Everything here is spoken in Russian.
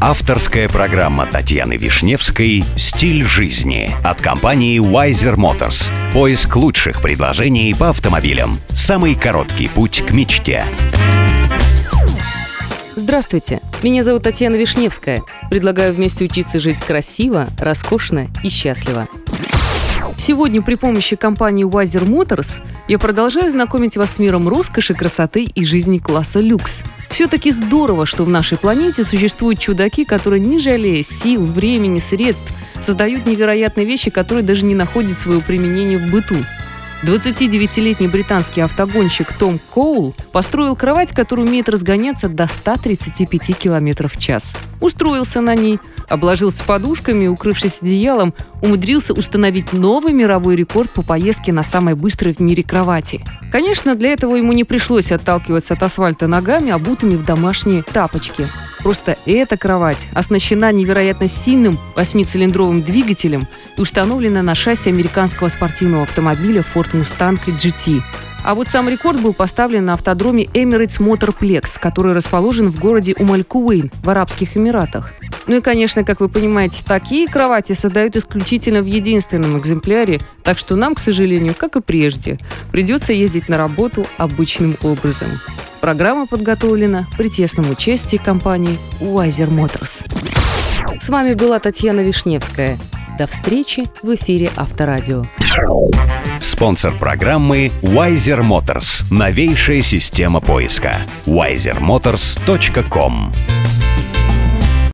Авторская программа Татьяны Вишневской «Стиль жизни» от компании Wiser Motors. Поиск лучших предложений по автомобилям. Самый короткий путь к мечте. Здравствуйте, меня зовут Татьяна Вишневская. Предлагаю вместе учиться жить красиво, роскошно и счастливо. Сегодня при помощи компании Wiser Motors я продолжаю знакомить вас с миром роскоши, красоты и жизни класса люкс. Все-таки здорово, что в нашей планете существуют чудаки, которые, не жалея сил, времени, средств, создают невероятные вещи, которые даже не находят своего применения в быту. 29-летний британский автогонщик Том Коул построил кровать, которая умеет разгоняться до 135 км в час. Устроился на ней, обложился подушками, укрывшись одеялом, умудрился установить новый мировой рекорд по поездке на самой быстрой в мире кровати. Конечно, для этого ему не пришлось отталкиваться от асфальта ногами, обутыми в домашние тапочки. Просто эта кровать оснащена невероятно сильным восьмицилиндровым двигателем и установлена на шасси американского спортивного автомобиля Ford Mustang GT. А вот сам рекорд был поставлен на автодроме Emirates Motorplex, который расположен в городе Умалькуэйн в Арабских Эмиратах. Ну и, конечно, как вы понимаете, такие кровати создают исключительно в единственном экземпляре, так что нам, к сожалению, как и прежде, придется ездить на работу обычным образом. Программа подготовлена при тесном участии компании Wiser Motors. С вами была Татьяна Вишневская. До встречи в эфире Авторадио. Спонсор программы Wiser Motors. Новейшая система поиска. wisermotors.com